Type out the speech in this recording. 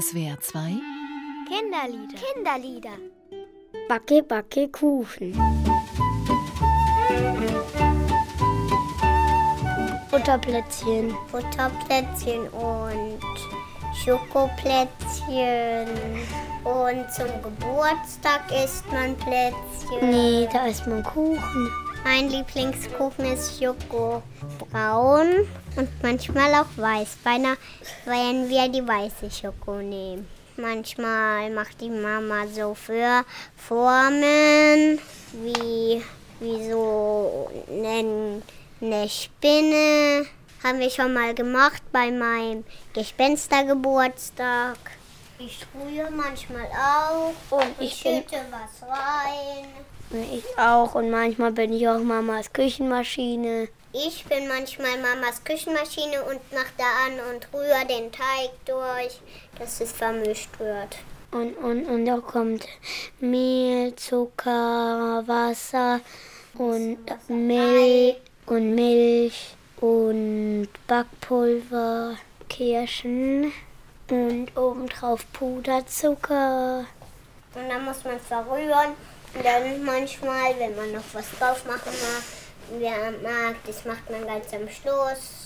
SWR 2 Kinderlieder. Kinderlieder. Backe, backe Kuchen. Butterplätzchen. Butterplätzchen und Schokoplätzchen. Und zum Geburtstag isst man Plätzchen. Nee, da isst man Kuchen. Mein Lieblingskuchen ist Schoko braun und manchmal auch weiß. Beinahe werden wir die weiße Schoko nehmen. Manchmal macht die Mama so für Formen wie, wie so eine, eine Spinne. Haben wir schon mal gemacht bei meinem Gespenstergeburtstag. Ich sprühe manchmal auch Und ich ich schütte was rein. Ich auch und manchmal bin ich auch Mamas Küchenmaschine. Ich bin manchmal Mamas Küchenmaschine und mache da an und rühre den Teig durch, dass es vermischt wird. Und, und, und da kommt Mehl, Zucker, Wasser und Milch und Milch und Backpulver, Kirschen und obendrauf Puderzucker. Und dann muss man verrühren. Und dann manchmal, wenn man noch was drauf machen mag, mag, das macht man ganz am Schluss.